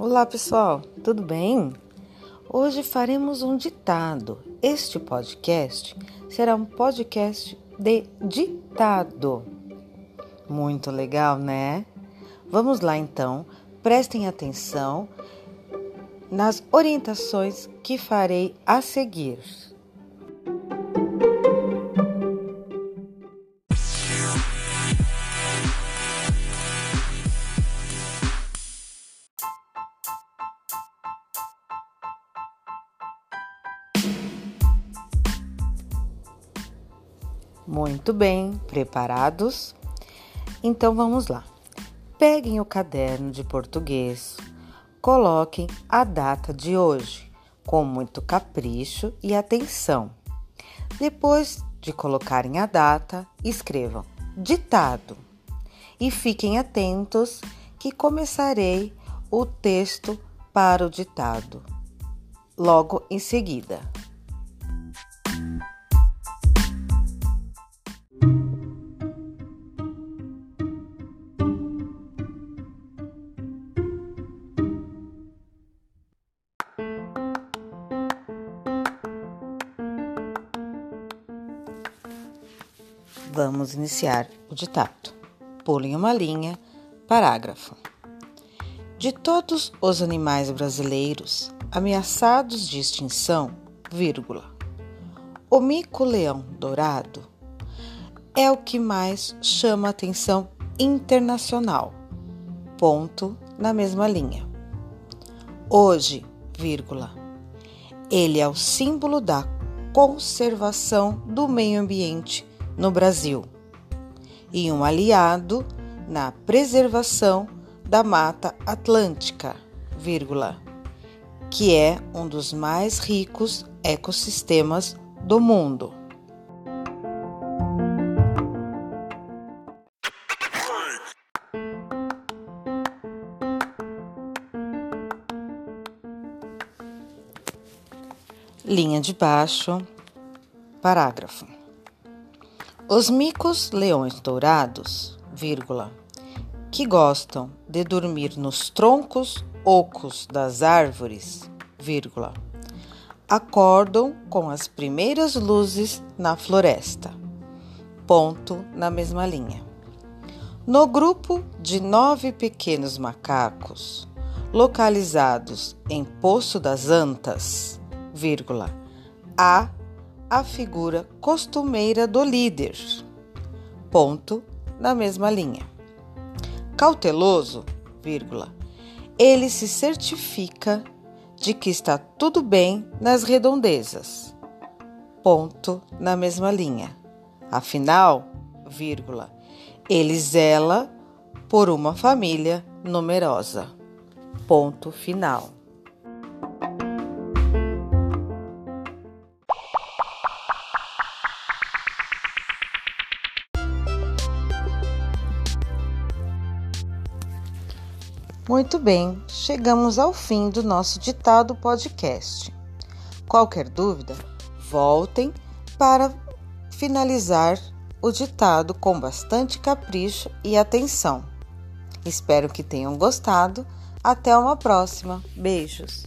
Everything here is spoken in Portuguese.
Olá pessoal, tudo bem? Hoje faremos um ditado. Este podcast será um podcast de ditado. Muito legal, né? Vamos lá então, prestem atenção nas orientações que farei a seguir. Muito bem, preparados? Então vamos lá. Peguem o caderno de português, coloquem a data de hoje com muito capricho e atenção. Depois de colocarem a data, escrevam ditado e fiquem atentos que começarei o texto para o ditado logo em seguida. Vamos iniciar o ditado. Pulem uma linha, parágrafo. De todos os animais brasileiros ameaçados de extinção, vírgula, o mico-leão dourado é o que mais chama atenção internacional. Ponto na mesma linha. Hoje, vírgula, ele é o símbolo da conservação do meio ambiente no Brasil e um aliado na preservação da Mata Atlântica, vírgula, que é um dos mais ricos ecossistemas do mundo. Linha de baixo, parágrafo. Os micos leões dourados, vírgula, que gostam de dormir nos troncos ocos das árvores, vírgula, acordam com as primeiras luzes na floresta. Ponto na mesma linha. No grupo de nove pequenos macacos, localizados em Poço das Antas, vírgula, há a figura costumeira do líder. Ponto na mesma linha. Cauteloso, vírgula, ele se certifica de que está tudo bem nas redondezas. Ponto na mesma linha. Afinal, vírgula, ele zela por uma família numerosa. Ponto final. Muito bem, chegamos ao fim do nosso ditado podcast. Qualquer dúvida, voltem para finalizar o ditado com bastante capricho e atenção. Espero que tenham gostado. Até uma próxima. Beijos.